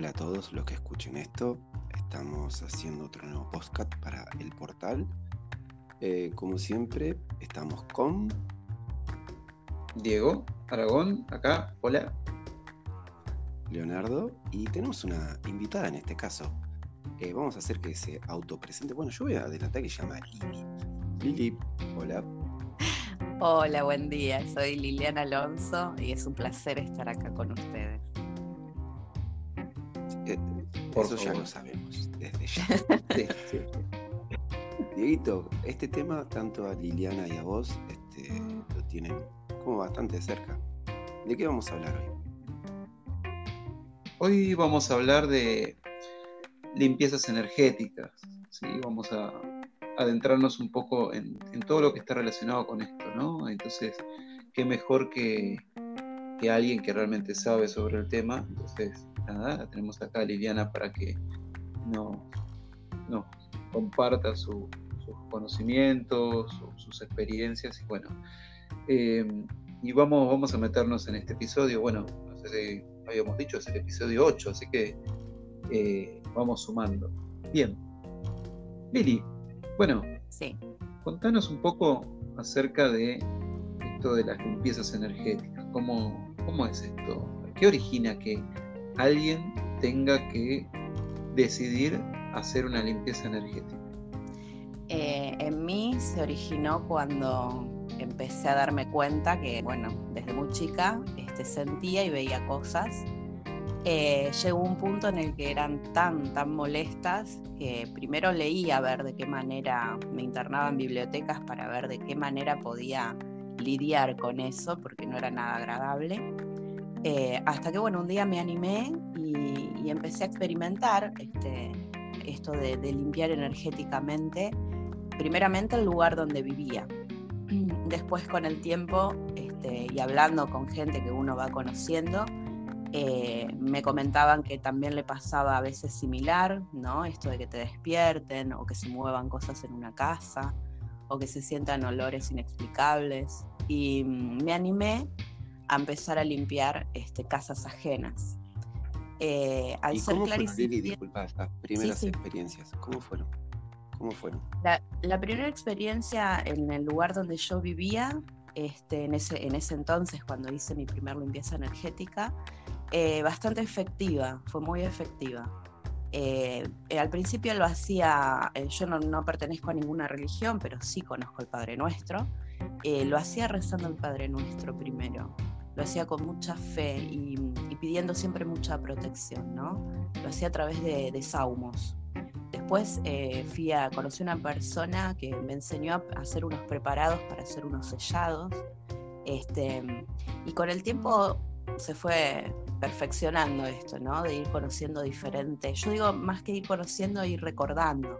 Hola a todos los que escuchen esto. Estamos haciendo otro nuevo podcast para el portal. Eh, como siempre, estamos con Diego Aragón, acá. Hola. Leonardo y tenemos una invitada en este caso. Eh, vamos a hacer que se autopresente. Bueno, yo voy a adelantar que se llama Lili. Lili, hola. Hola, buen día. Soy Liliana Alonso y es un placer estar acá con ustedes. Eh, eso ya lo sabemos desde ya. Dieguito, este tema, tanto a Liliana y a vos, este, lo tienen como bastante cerca. ¿De qué vamos a hablar hoy? Hoy vamos a hablar de limpiezas energéticas. ¿sí? Vamos a adentrarnos un poco en, todo lo que está relacionado con esto, ¿no? Entonces, qué mejor que, alguien que realmente sabe sobre el tema. Entonces, nada, tenemos acá a Liliana para que nos, comparta sus conocimientos, sus experiencias y bueno. Eh, y vamos, vamos a meternos en este episodio. Bueno, no sé si habíamos dicho, es el episodio 8, así que eh, vamos sumando. Bien. Lili, bueno, sí. contanos un poco acerca de esto de las limpiezas energéticas. ¿Cómo, cómo es esto? ¿Qué origina que alguien tenga que decidir hacer una limpieza energética? Eh, en mí se originó cuando empecé a darme cuenta que, bueno, desde muy chica este, sentía y veía cosas eh, llegó un punto en el que eran tan, tan molestas que primero leía a ver de qué manera me internaba en bibliotecas para ver de qué manera podía lidiar con eso, porque no era nada agradable. Eh, hasta que, bueno, un día me animé y, empecé a experimentar este, esto de, limpiar energéticamente, primeramente el lugar donde vivía. Después, con el tiempo este, y hablando con gente que uno va conociendo, eh, me comentaban que también le pasaba a veces similar, ¿no? Esto de que te despierten o que se muevan cosas en una casa o que se sientan olores inexplicables. Y mm, me animé a empezar a limpiar este, casas ajenas. Eh, al ¿Y ser cómo fueron, Lili, disculpa, estas primeras experiencias? ¿Cómo fueron? ¿Cómo fueron? La, la, primera experiencia en el lugar donde yo vivía, este, en, ese, en ese entonces, cuando hice mi primera limpieza energética, eh, bastante efectiva, fue muy efectiva. Eh, al principio lo hacía, eh, yo no, pertenezco a ninguna religión, pero sí conozco el Padre Nuestro. lo hacía rezando el Padre Nuestro primero. Lo hacía con mucha fe y, pidiendo siempre mucha protección, ¿no? Lo hacía a través de, de saumos. Después fui a, conocí una persona que me enseñó a hacer unos preparados para hacer unos sellados. Este, y con el tiempo se fue perfeccionando esto, ¿no? De ir conociendo diferente. Yo digo, más que ir conociendo, ir recordando.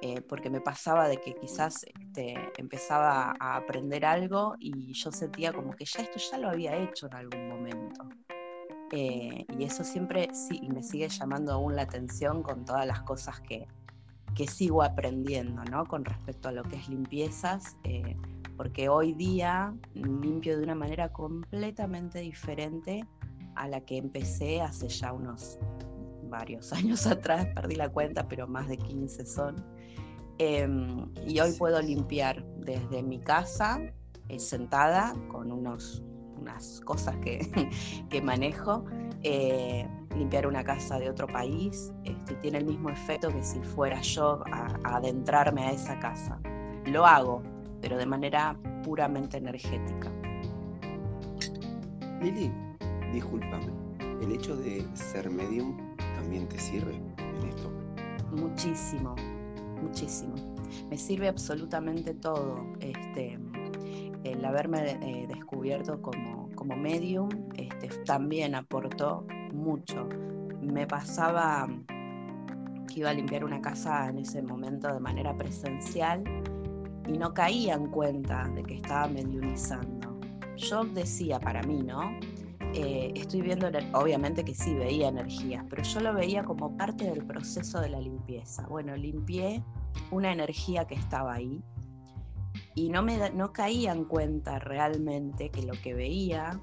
Eh, porque me pasaba de que quizás este, empezaba a aprender algo y yo sentía como que ya esto ya lo había hecho en algún momento. Eh, y eso siempre sí, me sigue llamando aún la atención con todas las cosas que, que sigo aprendiendo, ¿no? Con respecto a lo que es limpiezas. Eh, porque hoy día limpio de una manera completamente diferente a la que empecé hace ya unos varios años atrás, perdí la cuenta, pero más de 15 son. Em, y hoy puedo limpiar desde mi casa, eh, sentada, con unos, unas cosas que, que manejo, eh, limpiar una casa de otro país, este, tiene el mismo efecto que si fuera yo a adentrarme a esa casa. Lo hago, pero de manera puramente energética. Lili, discúlpame, ¿el hecho de ser medium también te sirve en esto? Muchísimo, muchísimo. Me sirve absolutamente todo. Este, el haberme eh, descubierto como, como medium este, también aportó mucho. Me pasaba que iba a limpiar una casa en ese momento de manera presencial y no caía en cuenta de que estaba mediunizando. Yo decía para mí, ¿no? Eh, estoy viendo, obviamente que sí veía energías, pero yo lo veía como parte del proceso de la limpieza. Bueno, limpié una energía que estaba ahí y no, me, no caía en cuenta realmente que lo que veía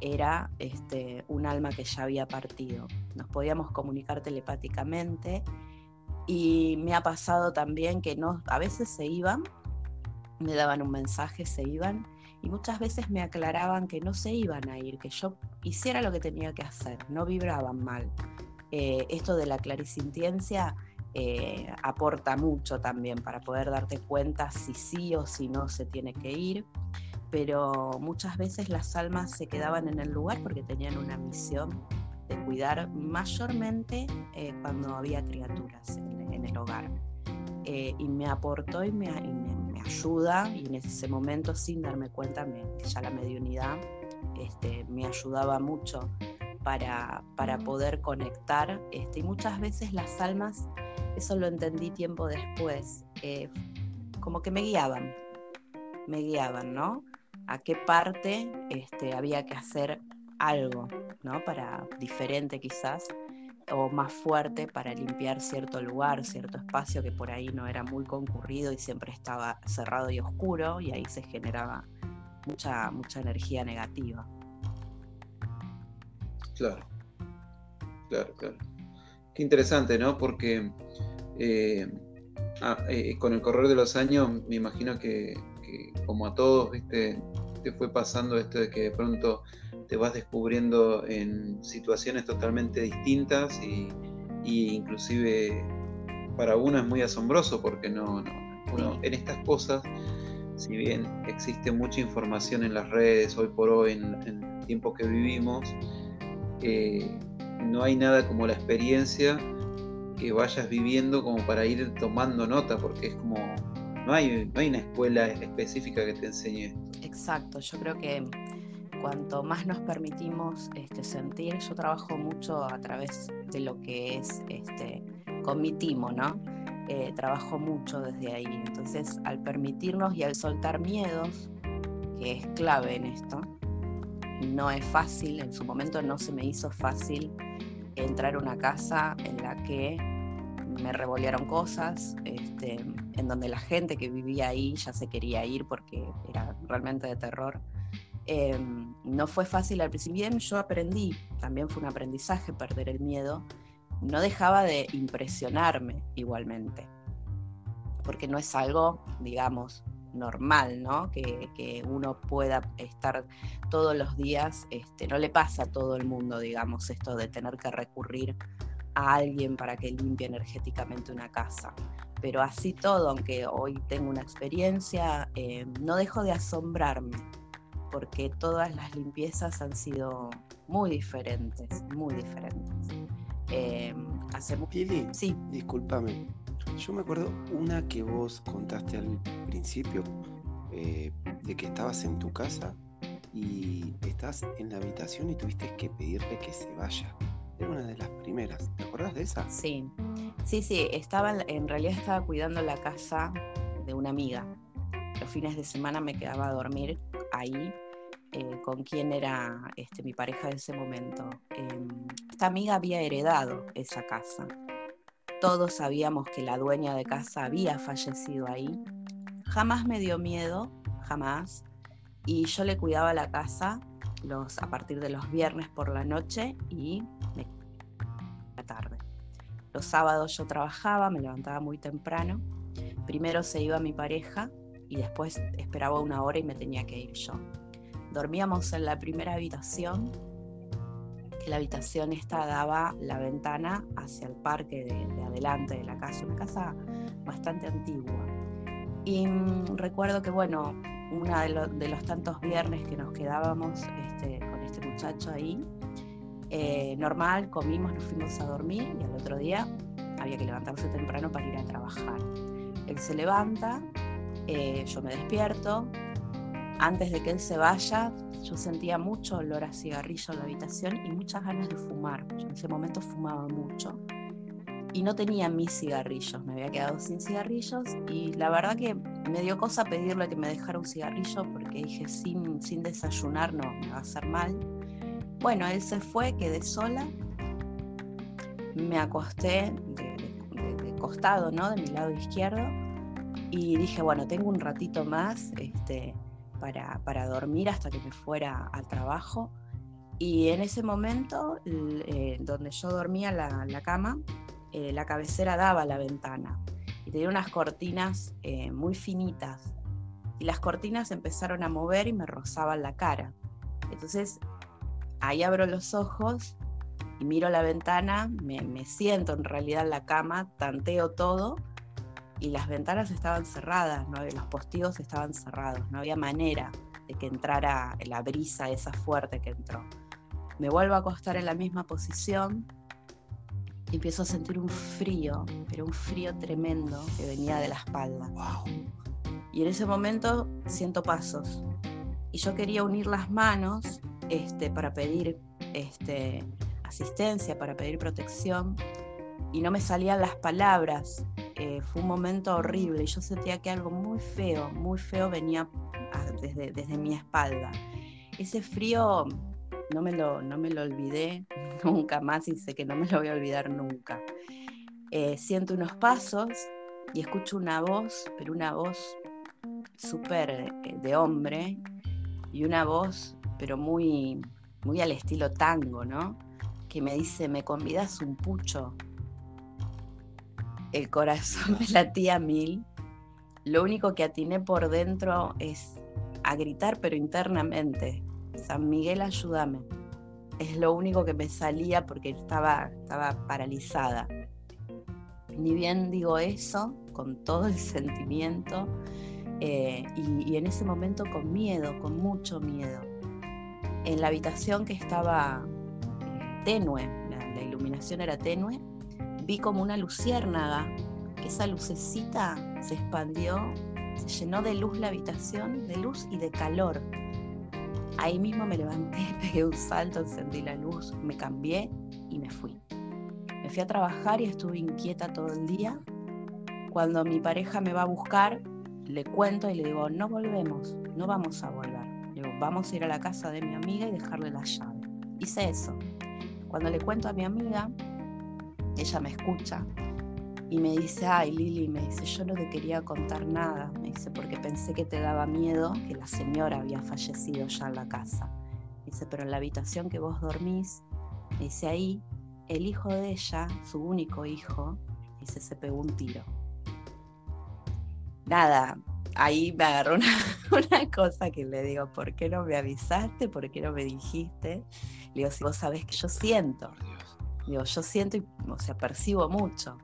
era este, un alma que ya había partido. Nos podíamos comunicar telepáticamente y me ha pasado también que no, a veces se iban, me daban un mensaje, se iban y muchas veces me aclaraban que no se iban a ir, que yo hiciera lo que tenía que hacer, no vibraban mal. Eh, esto de la clarisintiencia eh, aporta mucho también para poder darte cuenta si sí o si no se tiene que ir, pero muchas veces las almas se quedaban en el lugar porque tenían una misión de cuidar mayormente eh, cuando había criaturas en, el hogar. Eh, y me aportó y, me, ayuda, y en ese momento sin darme cuenta, me, ya la mediunidad este, me ayudaba mucho para, para poder conectar, este, y muchas veces las almas eso lo entendí tiempo después, como que me guiaban, me guiaban, ¿no? A qué parte este, había que hacer algo, ¿no? Para diferente quizás, o más fuerte para limpiar cierto lugar, cierto espacio que por ahí no era muy concurrido y siempre estaba cerrado y oscuro y ahí se generaba mucha, mucha energía negativa. Claro, claro, claro. Qué interesante, ¿no? Porque eh, ah, eh, con el correr de los años me imagino que, como a todos, ¿viste? te fue pasando esto de que de pronto te vas descubriendo en situaciones totalmente distintas y, inclusive para uno es muy asombroso porque no, no en estas cosas si bien existe mucha información en las redes hoy por hoy en, el tiempo que vivimos eh, no hay nada como la experiencia que vayas viviendo como para ir tomando nota, porque es como, no hay, no hay una escuela específica que te enseñe esto. Exacto, yo creo que cuanto más nos permitimos este, sentir, yo trabajo mucho a través de lo que es este, con mi timo, ¿no? Eh, trabajo mucho desde ahí. Entonces, al permitirnos y al soltar miedos, que es clave en esto, no es fácil, en su momento no se me hizo fácil entrar a una casa en la que me revolearon cosas, este, en donde la gente que vivía ahí ya se quería ir porque era realmente de terror. Em, no fue fácil al principio, yo aprendí, también fue un aprendizaje perder el miedo, no dejaba de impresionarme igualmente, porque no es algo, digamos, normal, ¿no? Que, uno pueda estar todos los días, este, no le pasa a todo el mundo, digamos, esto de tener que recurrir a alguien para que limpie energéticamente una casa. Pero así todo, aunque hoy tengo una experiencia, eh, no dejo de asombrarme, porque todas las limpiezas han sido muy diferentes, muy diferentes. Eh, hace sí. discúlpame. Yo me acuerdo una que vos contaste al principio, eh, de que estabas en tu casa y estás en la habitación y tuviste que pedirle que se vaya. Era una de las primeras. ¿Te acuerdas de esa? Sí, sí, sí. Estaba, en realidad estaba cuidando la casa de una amiga. Los fines de semana me quedaba a dormir ahí eh, con quien era este, mi pareja de ese momento. Em, esta amiga había heredado esa casa. Todos sabíamos que la dueña de casa había fallecido ahí. Jamás me dio miedo, jamás. Y yo le cuidaba la casa los, a partir de los viernes por la noche y la tarde. Los sábados yo trabajaba, me levantaba muy temprano. Primero se iba mi pareja y después esperaba una hora y me tenía que ir yo. Dormíamos en la primera habitación, que la habitación esta daba la ventana hacia el parque de, adelante de la casa, una casa bastante antigua. Y mm, recuerdo que, bueno, uno de, los tantos viernes que nos quedábamos este, con este muchacho ahí. Eh, normal, comimos, nos fuimos a dormir y al otro día había que levantarse temprano para ir a trabajar. Él se levanta, eh, yo me despierto. Antes de que él se vaya, yo sentía mucho olor a cigarrillo en la habitación y muchas ganas de fumar. Yo en ese momento fumaba mucho y no tenía mis cigarrillos, me había quedado sin cigarrillos y la verdad que me dio cosa pedirle que me dejara un cigarrillo porque dije sin, sin desayunar no, me va a hacer mal. Bueno, él se fue, quedé sola, me acosté de, costado, ¿no? De mi lado izquierdo y dije, bueno, tengo un ratito más este, para, para dormir hasta que me fuera al trabajo Y en ese momento, eh, donde yo dormía la, la cama, eh, la cabecera daba a la ventana y tenía unas cortinas eh, muy finitas. Y las cortinas empezaron a mover y me rozaban la cara. Entonces, ahí abro los ojos y miro la ventana, me, me siento en realidad en la cama, tanteo todo y las ventanas estaban cerradas, ¿no? los postigos estaban cerrados, no había manera de que entrara la brisa esa fuerte que entró. Me vuelvo a acostar en la misma posición y empiezo a sentir un frío, pero un frío tremendo que venía de la espalda. Y en ese momento siento pasos. Y yo quería unir las manos este, para pedir este, asistencia, para pedir protección, y no me salían las palabras. Eh, fue un momento horrible y yo sentía que algo muy feo, muy feo venía desde, desde mi espalda. Ese frío no me, lo, no me lo olvidé nunca más y sé que no me lo voy a olvidar nunca. Eh, siento unos pasos y escucho una voz, pero una voz súper eh, de hombre y una voz, pero muy, muy al estilo tango, ¿no? Que me dice, ¿me convidas un pucho? El corazón me latía mil. Lo único que atiné por dentro es a gritar, pero internamente. San Miguel, ayúdame. Es lo único que me salía porque estaba, estaba paralizada. Ni bien digo eso, con todo el sentimiento, eh, y, en ese momento con miedo, con mucho miedo. En la habitación que estaba eh, tenue, la, iluminación era tenue, vi como una luciérnaga, que esa lucecita se expandió, se llenó de luz la habitación, de luz y de calor. Ahí mismo me levanté, pegué un salto, encendí la luz, me cambié y me fui. Me fui a trabajar y estuve inquieta todo el día. Cuando mi pareja me va a buscar, le cuento y le digo, no volvemos, no vamos a volver. Le digo, vamos a ir a la casa de mi amiga y dejarle la llave. Hice eso. Cuando le cuento a mi amiga, ella me escucha y me dice, ay Lili, me dice, yo no te quería contar nada, me dice, porque pensé que te daba miedo que la señora había fallecido ya en la casa. Dice, pero en la habitación que vos dormís, dice, ahí el hijo de ella, su único hijo, dice, se pegó un tiro. Nada, ahí me agarró una, una, cosa que le digo, ¿por qué no me avisaste? ¿Por qué no me dijiste? Le digo, si vos sabés que yo siento. Digo, yo siento y, o sea, percibo mucho.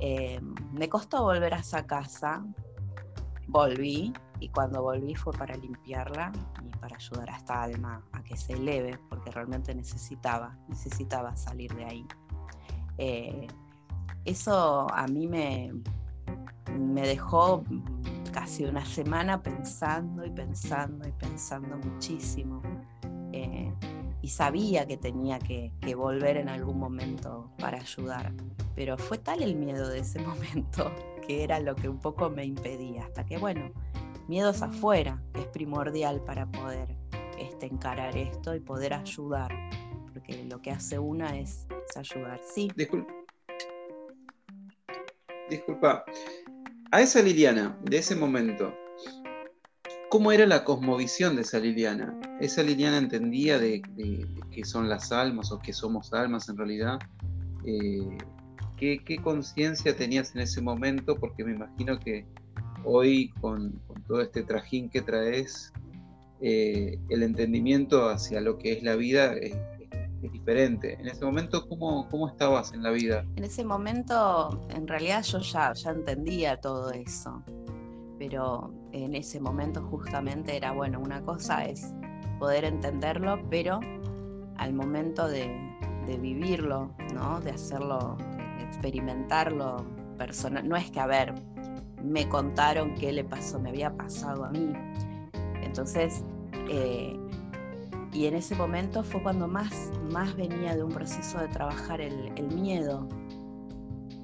Eh, me costó volver a esa casa, volví y cuando volví fue para limpiarla y para ayudar a esta alma a que se eleve, porque realmente necesitaba, necesitaba salir de ahí. Eh, eso a mí me, me dejó casi una semana pensando y pensando y pensando muchísimo. Eh, y sabía que tenía que, volver en algún momento para ayudar. Pero fue tal el miedo de ese momento que era lo que un poco me impedía. Hasta que, bueno, miedos afuera es primordial para poder este, encarar esto y poder ayudar. Porque lo que hace una es, ayudar. Sí. Disculpa. Disculpa. A esa Liliana, de ese momento, ¿Cómo era la cosmovisión de esa Liliana? ¿Esa Liliana entendía de, qué son las almas o qué somos almas en realidad? Eh, ¿Qué, conciencia tenías en ese momento? Porque me imagino que hoy, con, todo este trajín que traes, eh, el entendimiento hacia lo que es la vida es, diferente. En ese momento, ¿cómo, ¿cómo, estabas en la vida? En ese momento, en realidad yo ya, ya entendía todo eso pero en ese momento justamente era, bueno, una cosa es poder entenderlo, pero al momento de, vivirlo, ¿no? De hacerlo, experimentarlo personal, no es que, a ver, me contaron qué le pasó, me había pasado a mí. Entonces, eh, y en ese momento fue cuando más, más venía de un proceso de trabajar el miedo,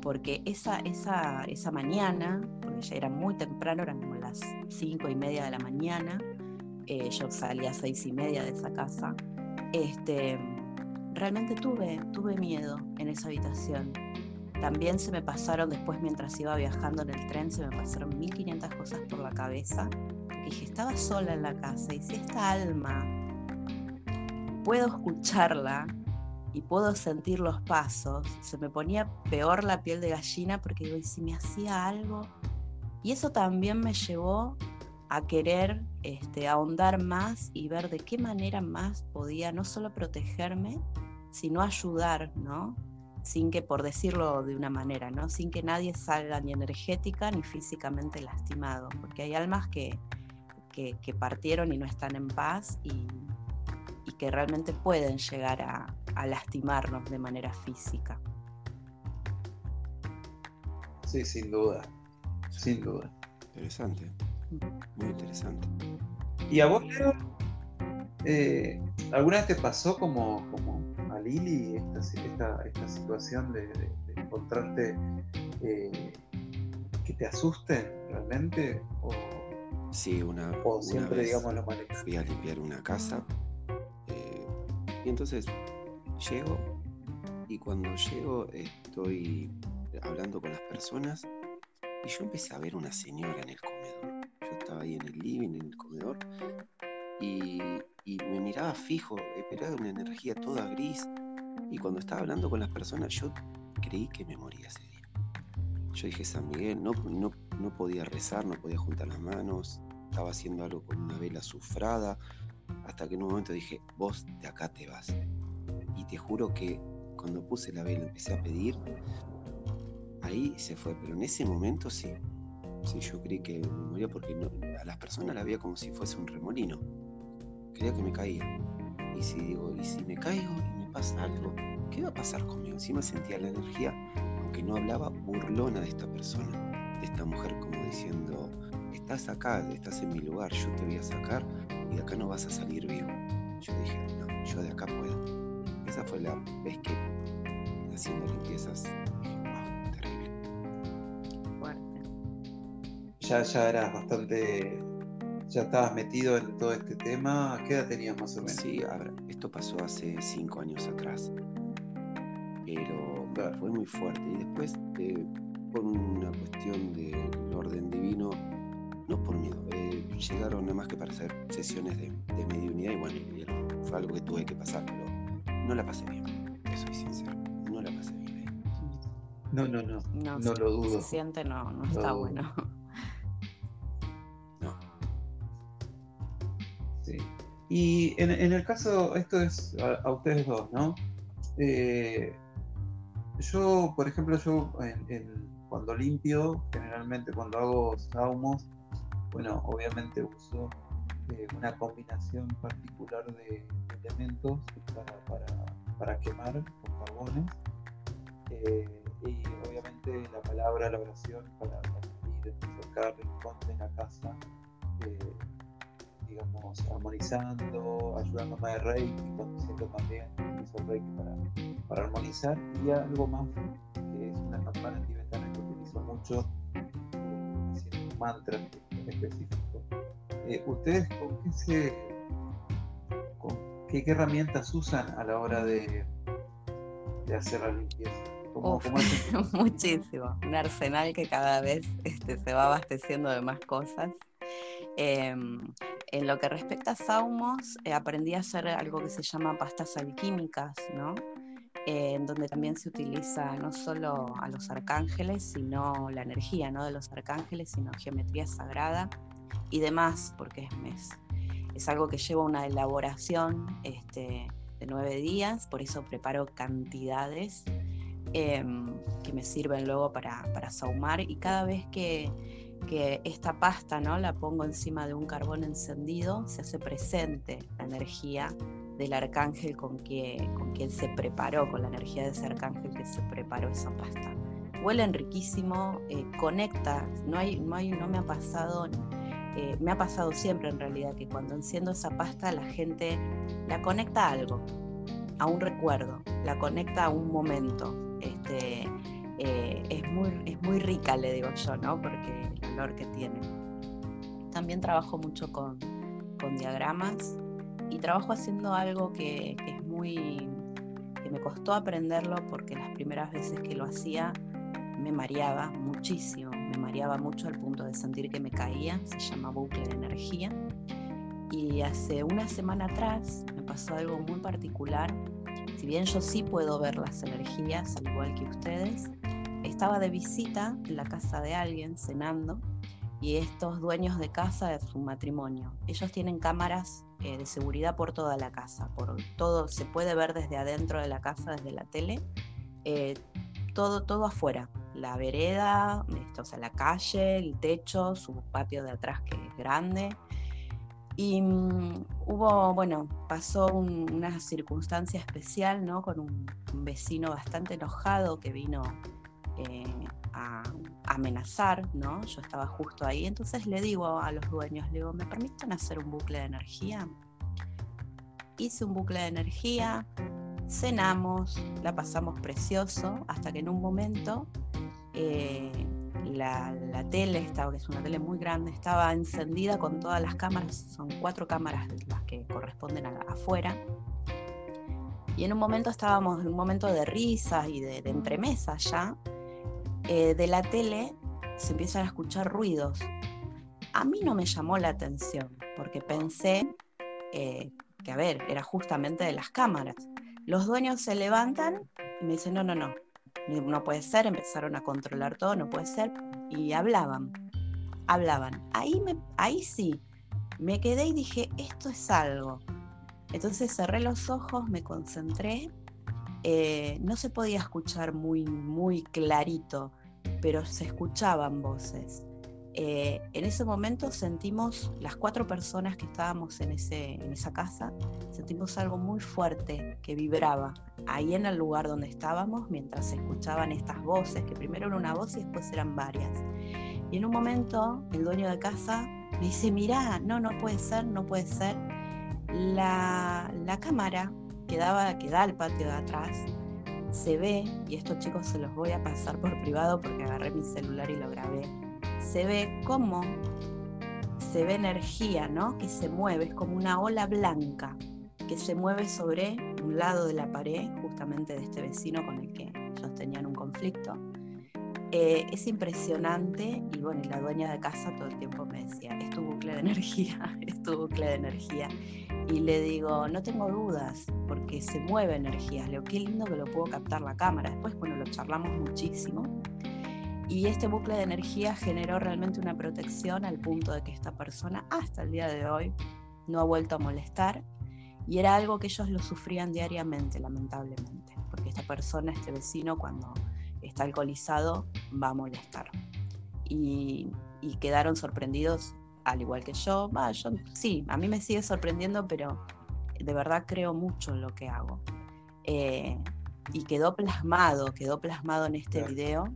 porque esa, esa, esa mañana, porque ya era muy temprano, eran como las cinco y media de la mañana, eh, yo salía a seis y media de esa casa, este, realmente tuve, tuve miedo en esa habitación. También se me pasaron después mientras iba viajando en el tren, se me pasaron 1500 cosas por la cabeza. Y dije, estaba sola en la casa y si esta alma puedo escucharla y puedo sentir los pasos, se me ponía peor la piel de gallina porque digo, ¿y si me hacía algo? Y eso también me llevó a querer este, ahondar más y ver de qué manera más podía no solo protegerme, sino ayudar, ¿no? Sin que, por decirlo de una manera, ¿no? Sin que nadie salga ni energética ni físicamente lastimado, porque hay almas que, que, partieron y no están en paz y, y que realmente pueden llegar a, a lastimarnos de manera física. Sí, sin duda, sin duda. Interesante, muy interesante. ¿Y a vos, Leo? Eh, ¿Alguna vez te pasó como, como a Lili esta, esta, situación de, encontrarte eh, que te asusten realmente? O, sí, una, o siempre, digamos, lo Fui a limpiar una casa eh, y entonces llego y cuando llego estoy hablando con las personas y yo empecé a ver una señora en el comedor. Yo estaba ahí en el living, en el comedor, y, me miraba fijo, esperaba una energía toda gris. Y cuando estaba hablando con las personas, yo creí que me moría ese día. Yo dije, San Miguel, no, no, no podía rezar, no podía juntar las manos, estaba haciendo algo con una vela sufrada, hasta que en un momento dije, vos de acá te vas y te juro que cuando puse la vela empecé a pedir, ahí se fue, pero en ese momento sí, sí, yo creí que me moría porque a las personas la veía como si fuese un remolino, creía que me caía. Y si digo, y si me caigo y me pasa algo, ¿qué va a pasar conmigo? Encima sentía la energía, aunque no hablaba, burlona de esta persona, de esta mujer, como diciendo, estás acá, estás en mi lugar, yo te voy a sacar y de acá no vas a salir vivo. Yo dije, no, yo de acá puedo. Esa fue la vez que haciendo limpiezas wow, terrible. Fuerte. Ya, ya eras bastante. Ya estabas metido en todo este tema. ¿Qué edad tenías más o menos? Sí, esto pasó hace cinco años atrás. Pero fue muy fuerte. Y después, eh, por una cuestión del orden divino, no por miedo, eh, llegaron nada más que para hacer sesiones de, de mediunidad y bueno, fue algo que tuve que pasar, pero no la pasé bien, soy sincero, no la pasé bien. No, no, no, no, no lo dudo. Se siente, no, no está bueno. No. Sí. Y en, en, el caso, esto es a, ustedes dos, ¿no? Eh, yo, por ejemplo, yo cuando limpio, generalmente cuando hago saumos, bueno, obviamente uso eh, una combinación particular de elementos para, quemar con carbones eh, y obviamente la palabra, la oración para, ir sacar rincón la casa, eh, digamos, armonizando, ayudándome de Reiki, conduciendo también el Reiki para, para armonizar y algo más que es una campana tibetana que utilizo mucho haciendo un mantra específico. ¿Ustedes con qué se ¿Qué, herramientas usan a la hora de, de hacer la limpieza? muchísimo. Un arsenal que cada vez este, se va abasteciendo de más cosas. Em, en lo que respecta a saumos, eh, aprendí a hacer algo que se llama pastas alquímicas, ¿no? Eh, en donde también se utiliza no solo a los arcángeles, sino la energía ¿no? de los arcángeles, sino geometría sagrada y demás, porque es, es algo que lleva una elaboración este, de nueve días, por eso preparo cantidades em, que me sirven luego para, para saumar y cada vez que, esta pasta ¿no? la pongo encima de un carbón encendido, se hace presente la energía del arcángel con, que, con quien se preparó, con la energía de ese arcángel que se preparó esa pasta. Huelen riquísimo, eh, conecta, no, hay, no, hay, no me ha pasado eh, me ha pasado siempre en realidad que cuando enciendo esa pasta la gente la conecta a algo, a un recuerdo, la conecta a un momento. Este, eh, es, muy, es muy rica, le digo yo, ¿no? Porque el olor que tiene. También trabajo mucho con, con diagramas y trabajo haciendo algo que, que es muy que me costó aprenderlo porque las primeras veces que lo hacía me mareaba muchísimo, me mareaba mucho al punto de sentir que me caía, se llama bucle de energía. Y hace una semana atrás me pasó algo muy particular. Si bien yo sí puedo ver las energías, al igual que ustedes, estaba de visita en la casa de alguien cenando y estos dueños de casa de su matrimonio. Ellos tienen cámaras eh, de seguridad por toda la casa, por todo se puede ver desde adentro de la casa, desde la tele, eh, todo, todo afuera, la vereda, o sea, la calle, el techo, su patio de atrás que es grande. Y mm, hubo, bueno, pasó una circunstancia especial, ¿no? Con un, vecino bastante enojado que vino eh, a, amenazar, ¿no? Yo estaba justo ahí, entonces le digo a los dueños, le digo, ¿me permiten hacer un bucle de energía? Hice un bucle de energía, cenamos, la pasamos precioso, hasta que en un momento eh, la, tele, estaba, que es una tele muy grande, estaba encendida con todas las cámaras, son cuatro cámaras las que corresponden a, afuera. Y en un momento estábamos en un momento de risas y de, de entremesa ya, eh, de la tele se empiezan a escuchar ruidos. A mí no me llamó la atención, porque pensé eh, que, a ver, era justamente de las cámaras. Los dueños se levantan y me dicen, no, no, no, no puede ser, empezaron a controlar todo, no puede ser, y hablaban, hablaban. Ahí, me, ahí sí, me quedé y dije, esto es algo. Entonces cerré los ojos, me concentré, eh, no se podía escuchar muy, muy clarito, pero se escuchaban voces. Eh, en ese momento sentimos, las cuatro personas que estábamos en, ese, en esa casa, sentimos algo muy fuerte que vibraba ahí en el lugar donde estábamos mientras se escuchaban estas voces, que primero era una voz y después eran varias. Y en un momento el dueño de casa me dice, mirá, no, no puede ser, no puede ser. La, la cámara que, daba, que da al patio de atrás se ve, y estos chicos se los voy a pasar por privado porque agarré mi celular y lo grabé, se ve como se ve energía, ¿no? Que se mueve, es como una ola blanca que se mueve sobre un lado de la pared, justamente de este vecino con el que ellos tenían un conflicto. Eh, es impresionante y bueno, la dueña de casa todo el tiempo me decía, es tu bucle de energía, es tu bucle de energía. Y le digo, no tengo dudas, porque se mueve energía. Le digo, qué lindo que lo puedo captar la cámara. Después, bueno, lo charlamos muchísimo. Y este bucle de energía generó realmente una protección al punto de que esta persona hasta el día de hoy no ha vuelto a molestar. Y era algo que ellos lo sufrían diariamente, lamentablemente, porque esta persona, este vecino, cuando está alcoholizado va a molestar. Y, quedaron sorprendidos, al igual que yo. yo. Sí, a mí me sigue sorprendiendo, pero de verdad creo mucho en lo que hago. Eh, y quedó plasmado, quedó plasmado en este video.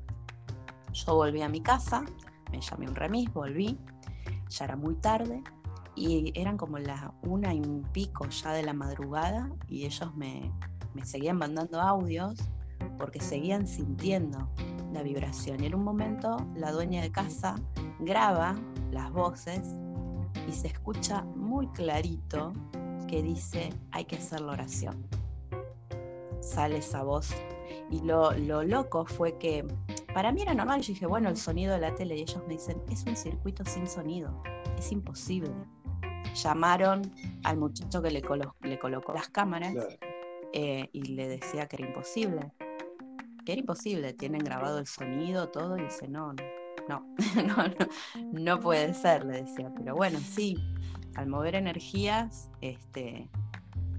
Yo volví a mi casa, me llamé un remis, volví, ya era muy tarde y eran como las una y un pico ya de la madrugada y ellos me, me seguían mandando audios porque seguían sintiendo la vibración. Y en un momento la dueña de casa graba las voces y se escucha muy clarito que dice hay que hacer la oración. Sale esa voz. Y lo, lo loco fue que para mí era normal. Yo dije, bueno, el sonido de la tele. Y ellos me dicen, es un circuito sin sonido. Es imposible. Llamaron al muchacho que le, le colocó las cámaras eh, y le decía que era imposible que era imposible, tienen grabado el sonido, todo, y dice, no, no, no, no, puede ser, le decía, pero bueno, sí, al mover energías, este,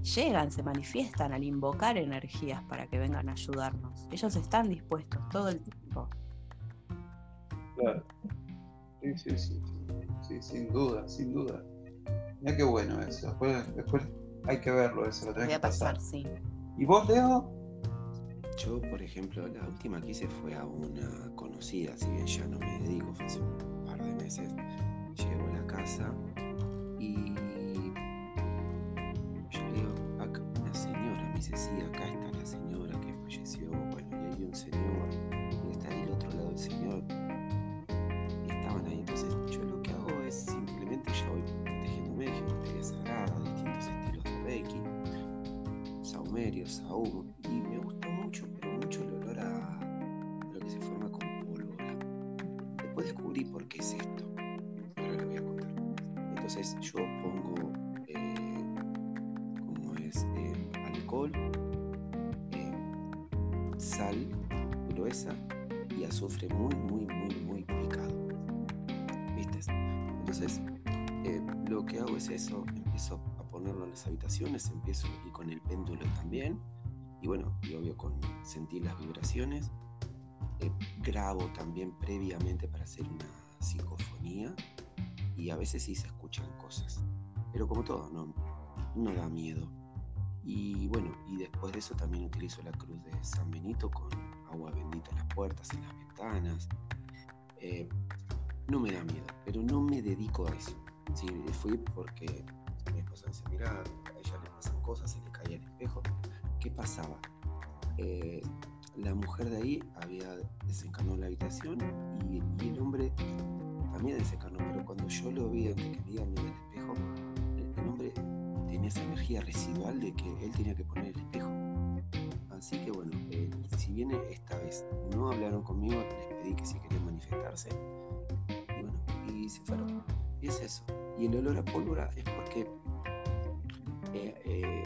llegan, se manifiestan al invocar energías para que vengan a ayudarnos. Ellos están dispuestos todo el tiempo. Claro. Sí, sí, sí, sí, sin duda, sin duda. Mira qué bueno eso. Después, hay que verlo eso, lo tenés Voy a pasar, sí. ¿Y vos, Leo? Yo, por ejemplo, la última que hice fue a una conocida, si bien ya no me dedico, fue hace un par de meses. Llego a la casa y yo le digo, acá una señora, me dice, sí, acá está la señora que falleció, bueno, y hay un señor, Saúl y me gustó mucho, pero mucho el olor a, lo que se forma con pólvora. Después descubrí por qué es esto, pero lo voy a contar. Entonces yo pongo, eh, como es, eh, alcohol, eh, sal gruesa y azufre muy, muy, muy, muy picado. ¿Viste? Entonces, eh, lo que hago es eso, empiezo ponerlo en las habitaciones, empiezo y con el péndulo también, y bueno, y obvio con sentir las vibraciones. Eh, grabo también previamente para hacer una psicofonía y a veces sí se escuchan cosas, pero como todo, no, no da miedo. Y bueno, y después de eso también utilizo la cruz de San Benito con agua bendita en las puertas, en las ventanas. Eh, no me da miedo, pero no me dedico a eso. Sí, fui porque mi esposa decía, mira, a ella le pasan cosas, se le caía el espejo. ¿Qué pasaba? Eh, la mujer de ahí había desencarnado la habitación y, el hombre también desencarnó, pero cuando yo lo vi antes que me en el espejo, el, hombre tenía esa energía residual de que él tenía que poner el espejo. Así que bueno, eh, si bien esta vez no hablaron conmigo, les pedí que si querían manifestarse. Y bueno, y se fueron. Y es eso. Y el olor a pólvora es porque eh, eh,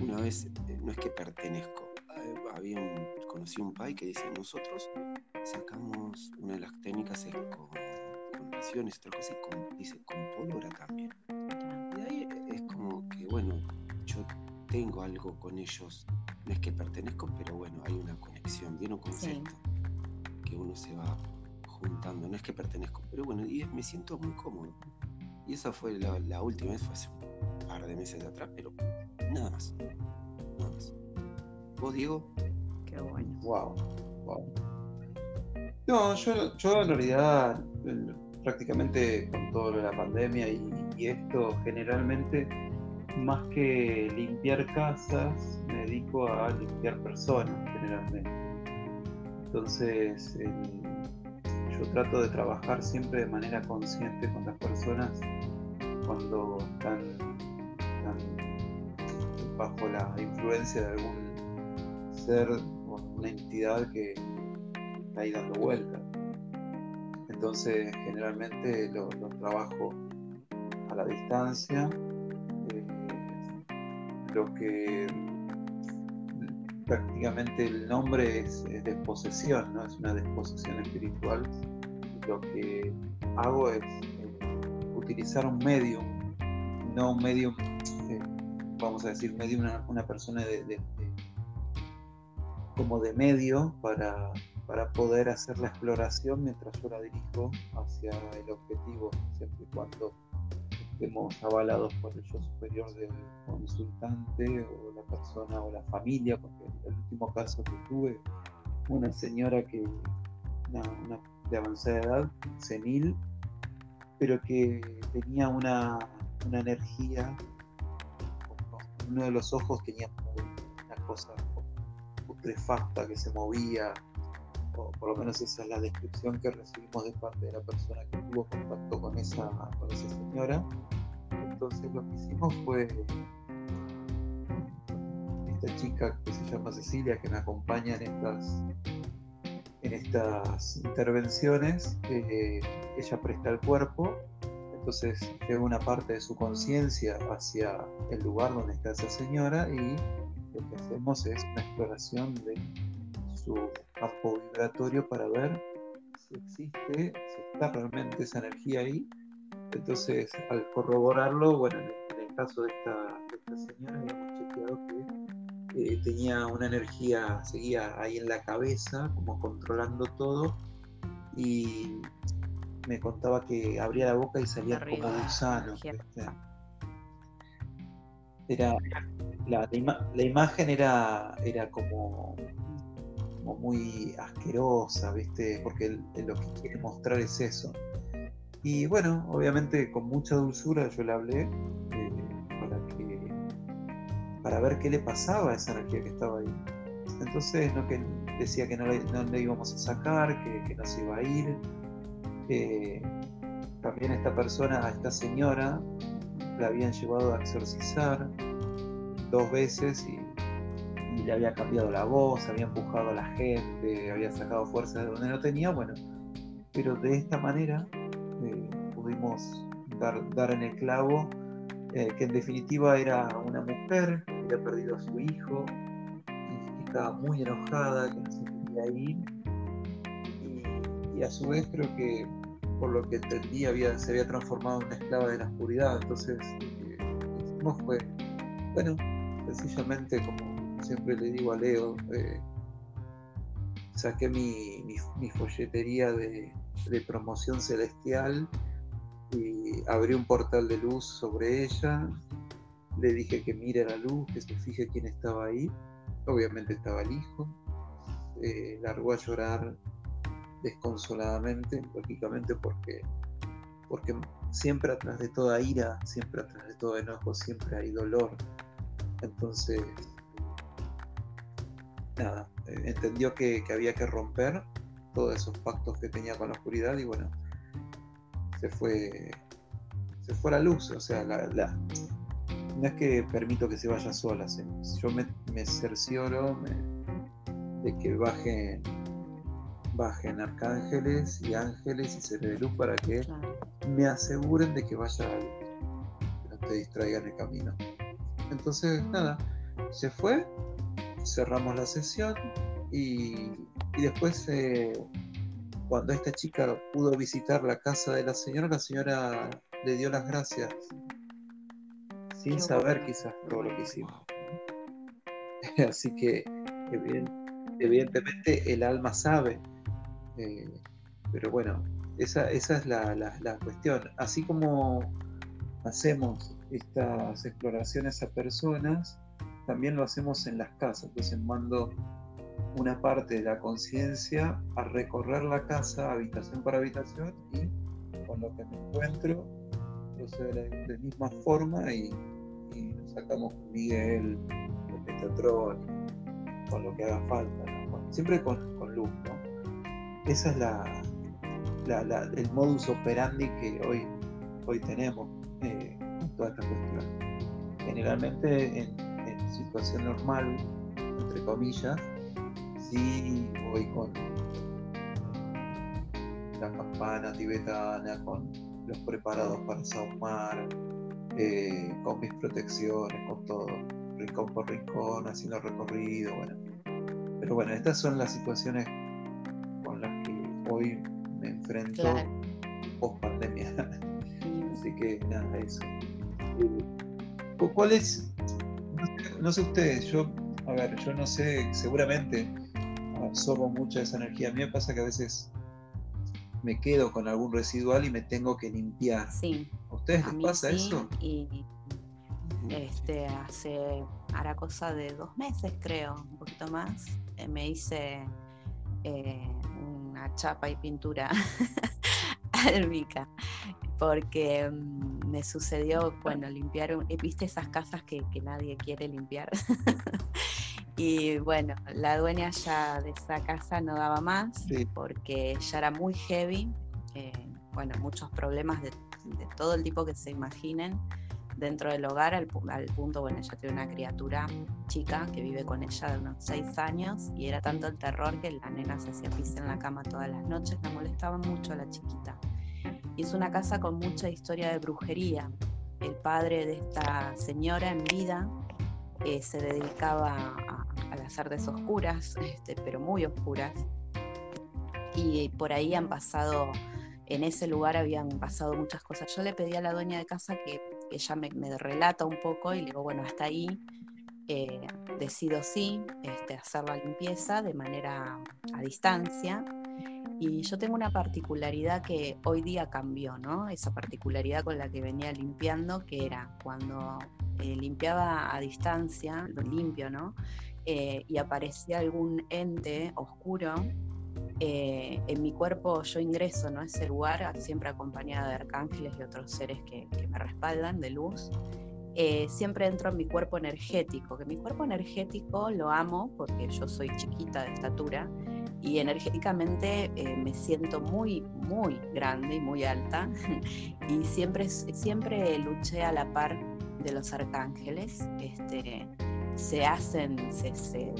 una vez, no es que pertenezco, había un, conocí un pai que dice, nosotros sacamos una de las técnicas es con, con naciones, otra cosa, y con, dice, con pólvora también. Y ahí es como que, bueno, yo tengo algo con ellos, no es que pertenezco, pero bueno, hay una conexión, viene un concepto que uno se va juntando, no es que pertenezco, pero bueno, y me siento muy cómodo. Y esa fue la, la última vez, fue hace un par de meses de atrás, pero nada más. Nada más. ¿Vos, Diego? Qué bueno. Wow, wow. No, yo, yo en realidad prácticamente con todo lo de la pandemia y, esto generalmente más que limpiar casas me dedico a limpiar personas generalmente. Entonces yo trato de trabajar siempre de manera consciente con las personas cuando están bajo la influencia de algún ser una entidad que está ahí dando vueltas. Entonces, generalmente lo, trabajo a la distancia. Eh, lo que prácticamente el nombre es, desposesión, ¿no? es una desposesión espiritual. Lo que hago es utilizar un medium, no un medium, eh, vamos a decir, medium una, una persona de, como de medio para, para poder hacer la exploración mientras yo la dirijo hacia el objetivo, siempre y cuando estemos avalados por el yo superior del consultante o la persona o la familia, porque el último caso que tuve, una señora que, de avanzada edad, senil, pero que tenía una, una energía, uno de los ojos tenía una cosa putrefacta que se movía, o por lo menos esa es la descripción que recibimos de parte de la persona que tuvo contacto con esa, con esa señora. Entonces lo que hicimos fue esta chica que se llama Cecilia, que me acompaña en estas, en estas intervenciones, eh, ella presta el cuerpo, entonces llega una parte de su conciencia hacia el lugar donde está esa señora y lo que hacemos es una exploración de su campo vibratorio para ver si existe, si está realmente esa energía ahí. Entonces, al corroborarlo, bueno, en el, caso de esta, señora, habíamos chequeado que eh, tenía una energía, seguía ahí en la cabeza, como controlando todo, y me contaba que abría la boca y salía como gusanos. Era, la, la, imagen era, era como, como, muy asquerosa, ¿viste? Porque lo que quiere mostrar es eso. Y bueno, obviamente con mucha dulzura yo le hablé eh, para ver qué le pasaba a esa energía que estaba ahí. Entonces no, que decía que no le, íbamos a sacar, que, que no se iba a ir. también esta persona, a esta señora, la habían llevado a exorcizar dos veces y, le había cambiado la voz, había empujado a la gente, había sacado fuerza de donde no tenía, bueno, pero de esta manera eh, pudimos dar, dar, en el clavo eh, que en definitiva era una mujer había perdido a su hijo estaba muy enojada, que no se quería ir. Y, a su vez creo que por lo que entendí había, se había transformado en una esclava de la oscuridad. Entonces hicimos fue, bueno, sencillamente como siempre le digo a Leo, eh, saqué mi, folletería de, promoción celestial y abrí un portal de luz sobre ella. Le dije que mire la luz, que se fije quién estaba ahí. Obviamente estaba el hijo. Eh, largó a llorar desconsoladamente, lógicamente porque, porque siempre atrás de toda ira, siempre atrás de todo enojo, siempre hay dolor. Entonces, nada, eh, entendió que, había que romper todos esos pactos que tenía con la oscuridad y bueno, se fue, se fue la luz, o sea, la, no es que permito que se vaya sola, yo me, me cercioro de que bajen, bajen arcángeles y ángeles y seres de luz para que me aseguren de que vaya no te distraigan el camino. Entonces, nada, se fue, cerramos la sesión y, después eh, cuando esta chica pudo visitar la casa de la señora, la señora le dio las gracias sin saber quizás todo lo que hicimos. Así que evidentemente el alma sabe, eh, pero bueno, esa, esa es la, la, cuestión. Así como hacemos estas exploraciones a personas, también lo hacemos en las casas. Entonces mando una parte de la conciencia a recorrer la casa habitación por habitación y con lo que me encuentro procede de la misma forma y, nos sacamos con Miguel, con Metatron, con lo que haga falta, siempre con, luz. ¿no? Esa es la, el modus operandi que hoy, hoy tenemos eh, en toda esta cuestión. Generalmente en, en situación normal, entre comillas, sí voy con la campana tibetana, con los preparados para saumar, eh, con mis protecciones, con todo, rincón por rincón, haciendo recorrido, bueno. Pero bueno, estas son las situaciones con las que hoy me enfrento post pandemia. Así que nada, eso. Eh, ¿Cuál es? no sé ustedes, yo, a ver, yo no sé, seguramente absorbo mucha esa energía. A mí me pasa que a veces me quedo con algún residual y me tengo que limpiar. Sí. ¿A ustedes les pasa eso? Y este, hace, hará cosa de dos meses creo, un poquito más, eh, me hice eh, una chapa y pintura álmica porque mm, me sucedió, bueno, limpiar, viste esas casas que, que nadie quiere limpiar. Y bueno, la dueña ya de esa casa no daba más porque ya era muy heavy. Eh, bueno, muchos problemas de, todo el tipo que se imaginen dentro del hogar, al, punto, bueno, ella tiene una criatura chica que vive con ella de unos seis años y era tanto el terror que la nena se hacía pis en la cama todas las noches, la molestaba mucho a la chiquita. Y es una casa con mucha historia de brujería. El padre de esta señora en vida eh, se dedicaba a, las artes oscuras, este, pero muy oscuras. Y por ahí han pasado, en ese lugar habían pasado muchas cosas. Yo le pedí a la dueña de casa que ella me, relata un poco y le digo, bueno, hasta ahí eh, decido sí este, hacer la limpieza de manera a distancia. Y yo tengo una particularidad que hoy día cambió, ¿no? Esa particularidad con la que venía limpiando, que era cuando eh, limpiaba a distancia, lo limpio, ¿no? Eh, y aparecía algún ente oscuro, eh, en mi cuerpo yo ingreso ¿no? ese lugar, siempre acompañada de arcángeles y otros seres que, me respaldan de luz. siempre entro en mi cuerpo energético, que mi cuerpo energético lo amo porque yo soy chiquita de estatura y energéticamente me siento muy, muy grande y muy alta y siempre, siempre luché a la par de los arcángeles, este, se hacen, se,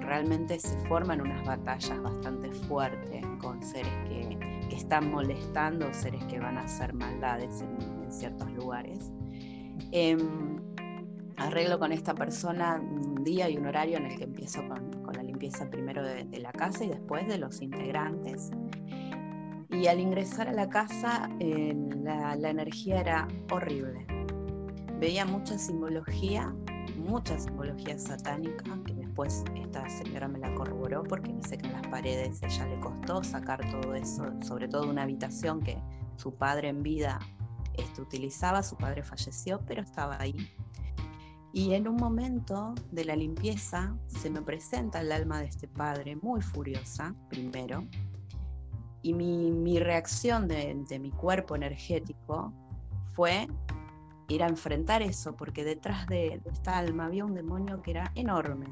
realmente se forman unas batallas bastante fuertes con seres que, están molestando, seres que van a hacer maldades en, ciertos lugares. Em, arreglo con esta persona un día y un horario en el que empiezo con, la limpieza primero de, la casa y después de los integrantes. Y al ingresar a la casa eh, la, la energía era horrible. Veía mucha simbología, mucha simbología satánica, que después esta señora me la corroboró porque dice que en las paredes ella le costó sacar todo eso, sobre todo una habitación que su padre en vida este, utilizaba, su padre falleció, pero estaba ahí. Y en un momento de la limpieza se me presenta el alma de este padre muy furiosa, primero, y mi, reacción de, mi cuerpo energético fue ir a enfrentar eso, porque detrás de, de esta alma había un demonio que era enorme.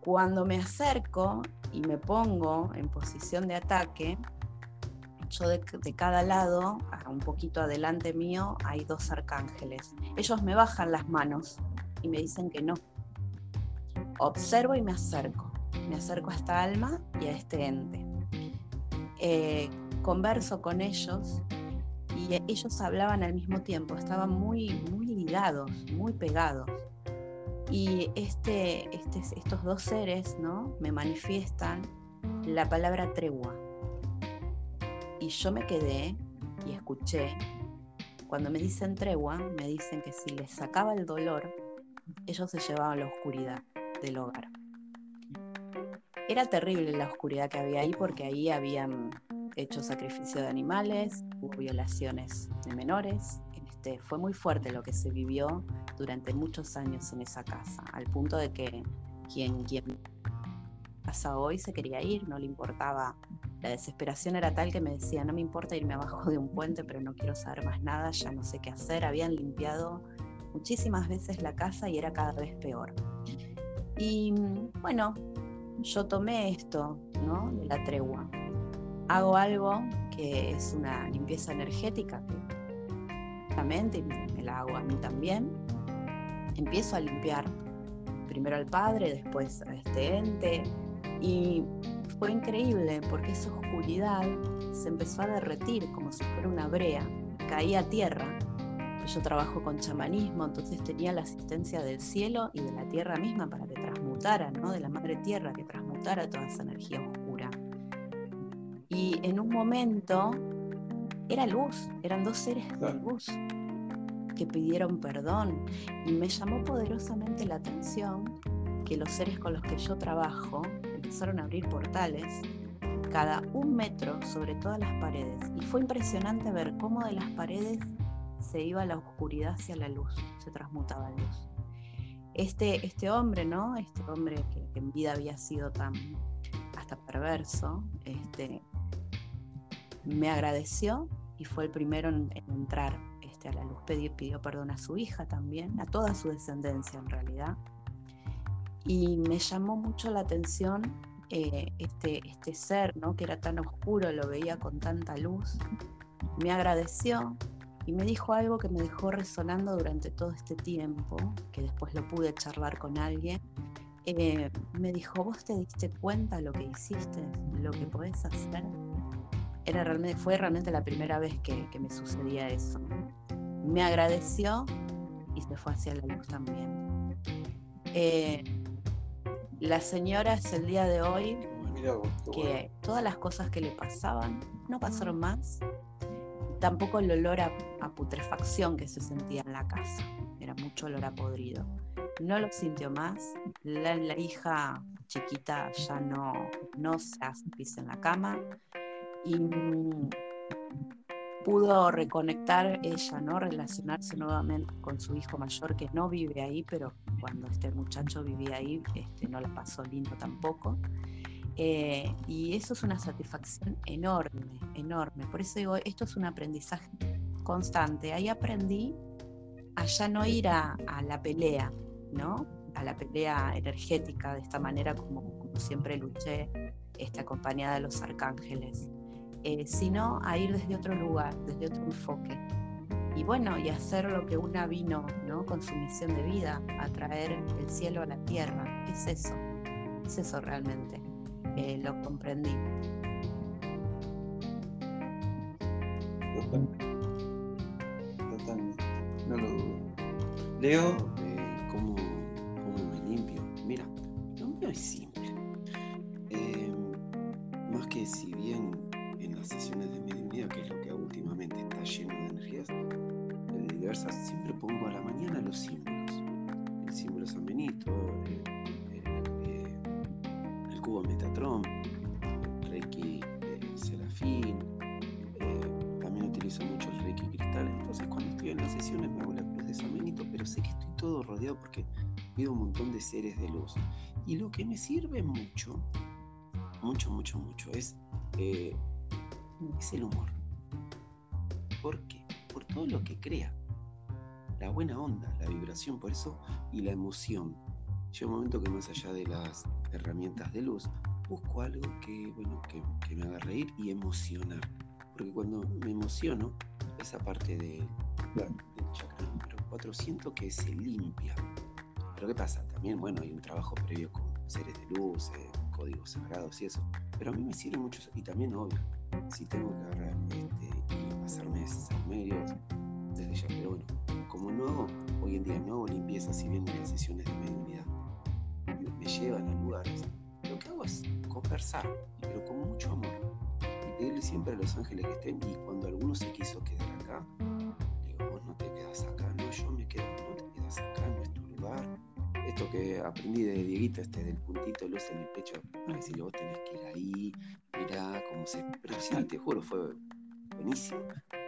Cuando me acerco y me pongo en posición de ataque, yo de, cada lado, un poquito adelante mío, hay dos arcángeles. Ellos me bajan las manos y me dicen que no. Observo y me acerco. Me acerco a esta alma y a este ente. Eh, converso con ellos y ellos hablaban al mismo tiempo, estaban muy, muy ligados, muy pegados. Y este, este, estos dos seres ¿no? me manifiestan la palabra tregua. Y yo me quedé y escuché. Cuando me dicen tregua, me dicen que si les sacaba el dolor, ellos se llevaban la oscuridad del hogar. Era terrible la oscuridad que había ahí porque ahí habían hecho sacrificio de animales, hubo violaciones de menores. Este, fue muy fuerte lo que se vivió durante muchos años en esa casa, al punto de que quien, quien pasa hoy se quería ir, no le importaba la desesperación era tal que me decía, no me importa irme abajo de un puente, pero no quiero saber más nada, ya no sé qué hacer. Habían limpiado muchísimas veces la casa y era cada vez peor. Y bueno, yo tomé esto, ¿no? De la tregua. Hago algo que es una limpieza energética, que me la hago a mí también. Empiezo a limpiar primero al padre, después a este ente, y fue increíble porque esa oscuridad se empezó a derretir como si fuera una brea, caía a tierra. Yo trabajo con chamanismo, entonces tenía la asistencia del cielo y de la tierra misma para que transmutara, ¿no? de la madre tierra, que transmutara toda esa energía oscura. Y en un momento era luz, eran dos seres de luz que pidieron perdón y me llamó poderosamente la atención que los seres con los que yo trabajo empezaron a abrir portales cada un metro sobre todas las paredes y fue impresionante ver cómo de las paredes se iba la oscuridad hacia la luz, se transmutaba luz. Este, este hombre, ¿no? Este hombre que, en vida había sido tan hasta perverso, este, me agradeció y fue el primero en, entrar este, a la luz. Pidió, pidió perdón a su hija también, a toda su descendencia en realidad y me llamó mucho la atención eh, este, este ser, ¿no? que era tan oscuro, lo veía con tanta luz. Me agradeció y me dijo algo que me dejó resonando durante todo este tiempo, que después lo pude charlar con alguien. Eh, me dijo, ¿vos te diste cuenta lo que hiciste, lo que podés hacer? Era realmente, fue realmente la primera vez que, me sucedía eso. Me agradeció y se fue hacia la luz también. Eh, la señora es el día de hoy que todas las cosas que le pasaban no pasaron más. Tampoco el olor a, putrefacción que se sentía en la casa. Era mucho olor a podrido. No lo sintió más. La, hija chiquita ya no, no se hace pis en la cama. Y pudo reconectar ella, ¿no? Relacionarse nuevamente con su hijo mayor que no vive ahí, pero cuando este muchacho vivía ahí este, no la pasó lindo tampoco. Eh, y eso es una satisfacción enorme, enorme. Por eso digo, esto es un aprendizaje constante. Ahí aprendí a ya no ir a, la pelea, ¿no? A la pelea energética de esta manera como, como siempre luché, este, acompañada de los arcángeles. Eh, sino a ir desde otro lugar, desde otro enfoque. Y bueno, y hacer lo que una vino ¿no? con su misión de vida, a traer el cielo a la tierra. Es eso, es eso realmente. Eh, lo comprendí. Totalmente, totalmente, no lo dudo. Leo. Mucho, mucho, es, eh, es el humor. ¿Por qué? Por todo lo que crea. La buena onda, la vibración, por eso, y la emoción. Llega un momento que más allá de las herramientas de luz, busco algo que, bueno, que, me haga reír y emocionar. Porque cuando me emociono, esa parte de, del chakra número 4 siento que se limpia. Pero ¿qué pasa? También, bueno, hay un trabajo previo con seres de luz, eh, códigos sagrados y eso. Pero a mí me sirve mucho. Y también, obvio, si tengo que agarrar este, y pasarme medios desde ya. Pero bueno, como no hago, hoy en día no hago limpieza, si bien en las sesiones de mediunidad me, me llevan a lugares, lo que hago es conversar, pero con mucho amor. Y pedirle siempre a los ángeles que estén. Y cuando alguno se quiso quedar acá, Esto que aprendí de Dieguito, este del puntito de luz en el pecho, para decirle, vos tenés que ir ahí, mirá cómo se. Pero sí, te juro, fue buenísimo.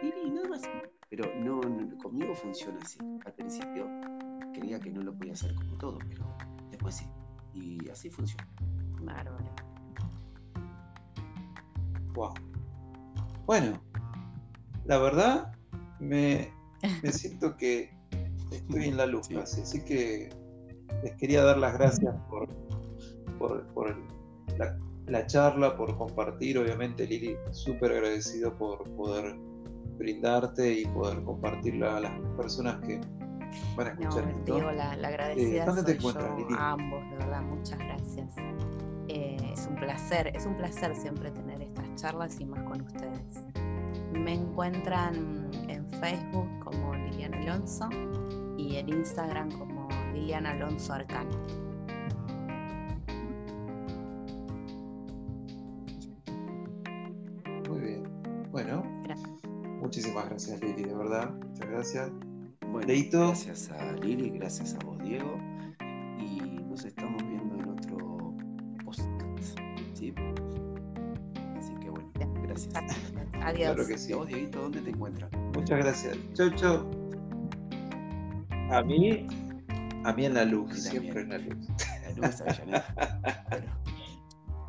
Y, y nada más. Pero no, no, conmigo funciona así. Al principio creía que no lo podía hacer como todo, pero después sí. Y así funciona. Bárbaro. Wow. Bueno, la verdad me, me siento que estoy en la luz Sí. casi, así que les quería dar las gracias por, por, por la, la charla, por compartir, obviamente Lili, súper agradecido por poder brindarte y poder compartirla a las personas que van a No, escuchar esto. digo, la, la agradecida ¿dónde te encuentras, Lili? a ambos, de verdad, muchas gracias. Eh, es un placer, es un placer siempre tener estas charlas y más con ustedes. Me encuentran en Facebook como Liliana Alonso y en Instagram como Liliana Alonso Arcano. Muy bien. Bueno, Gracias. muchísimas gracias Lili, de verdad. Muchas gracias. Bueno, Leito. gracias a Lili, gracias a vos, Diego. Y nos estamos viendo en otro podcast. ¿sí? Así que bueno, gracias. Adiós. Claro que ¿Y sí. a vos, Dieguito, dónde te encuentras? Muchas gracias. Chau, chau. A mí, a mí en la luz, A siempre también. en la luz. La Luz Avellaneda. Bueno,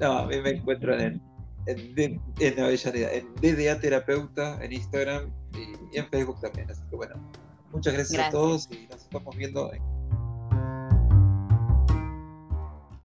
No, a mí me encuentran en, en, en Avellaneda, en DDA Terapeuta, en Instagram y, y en Facebook también. Así que bueno, muchas gracias, a Gracias. todos y nos estamos viendo en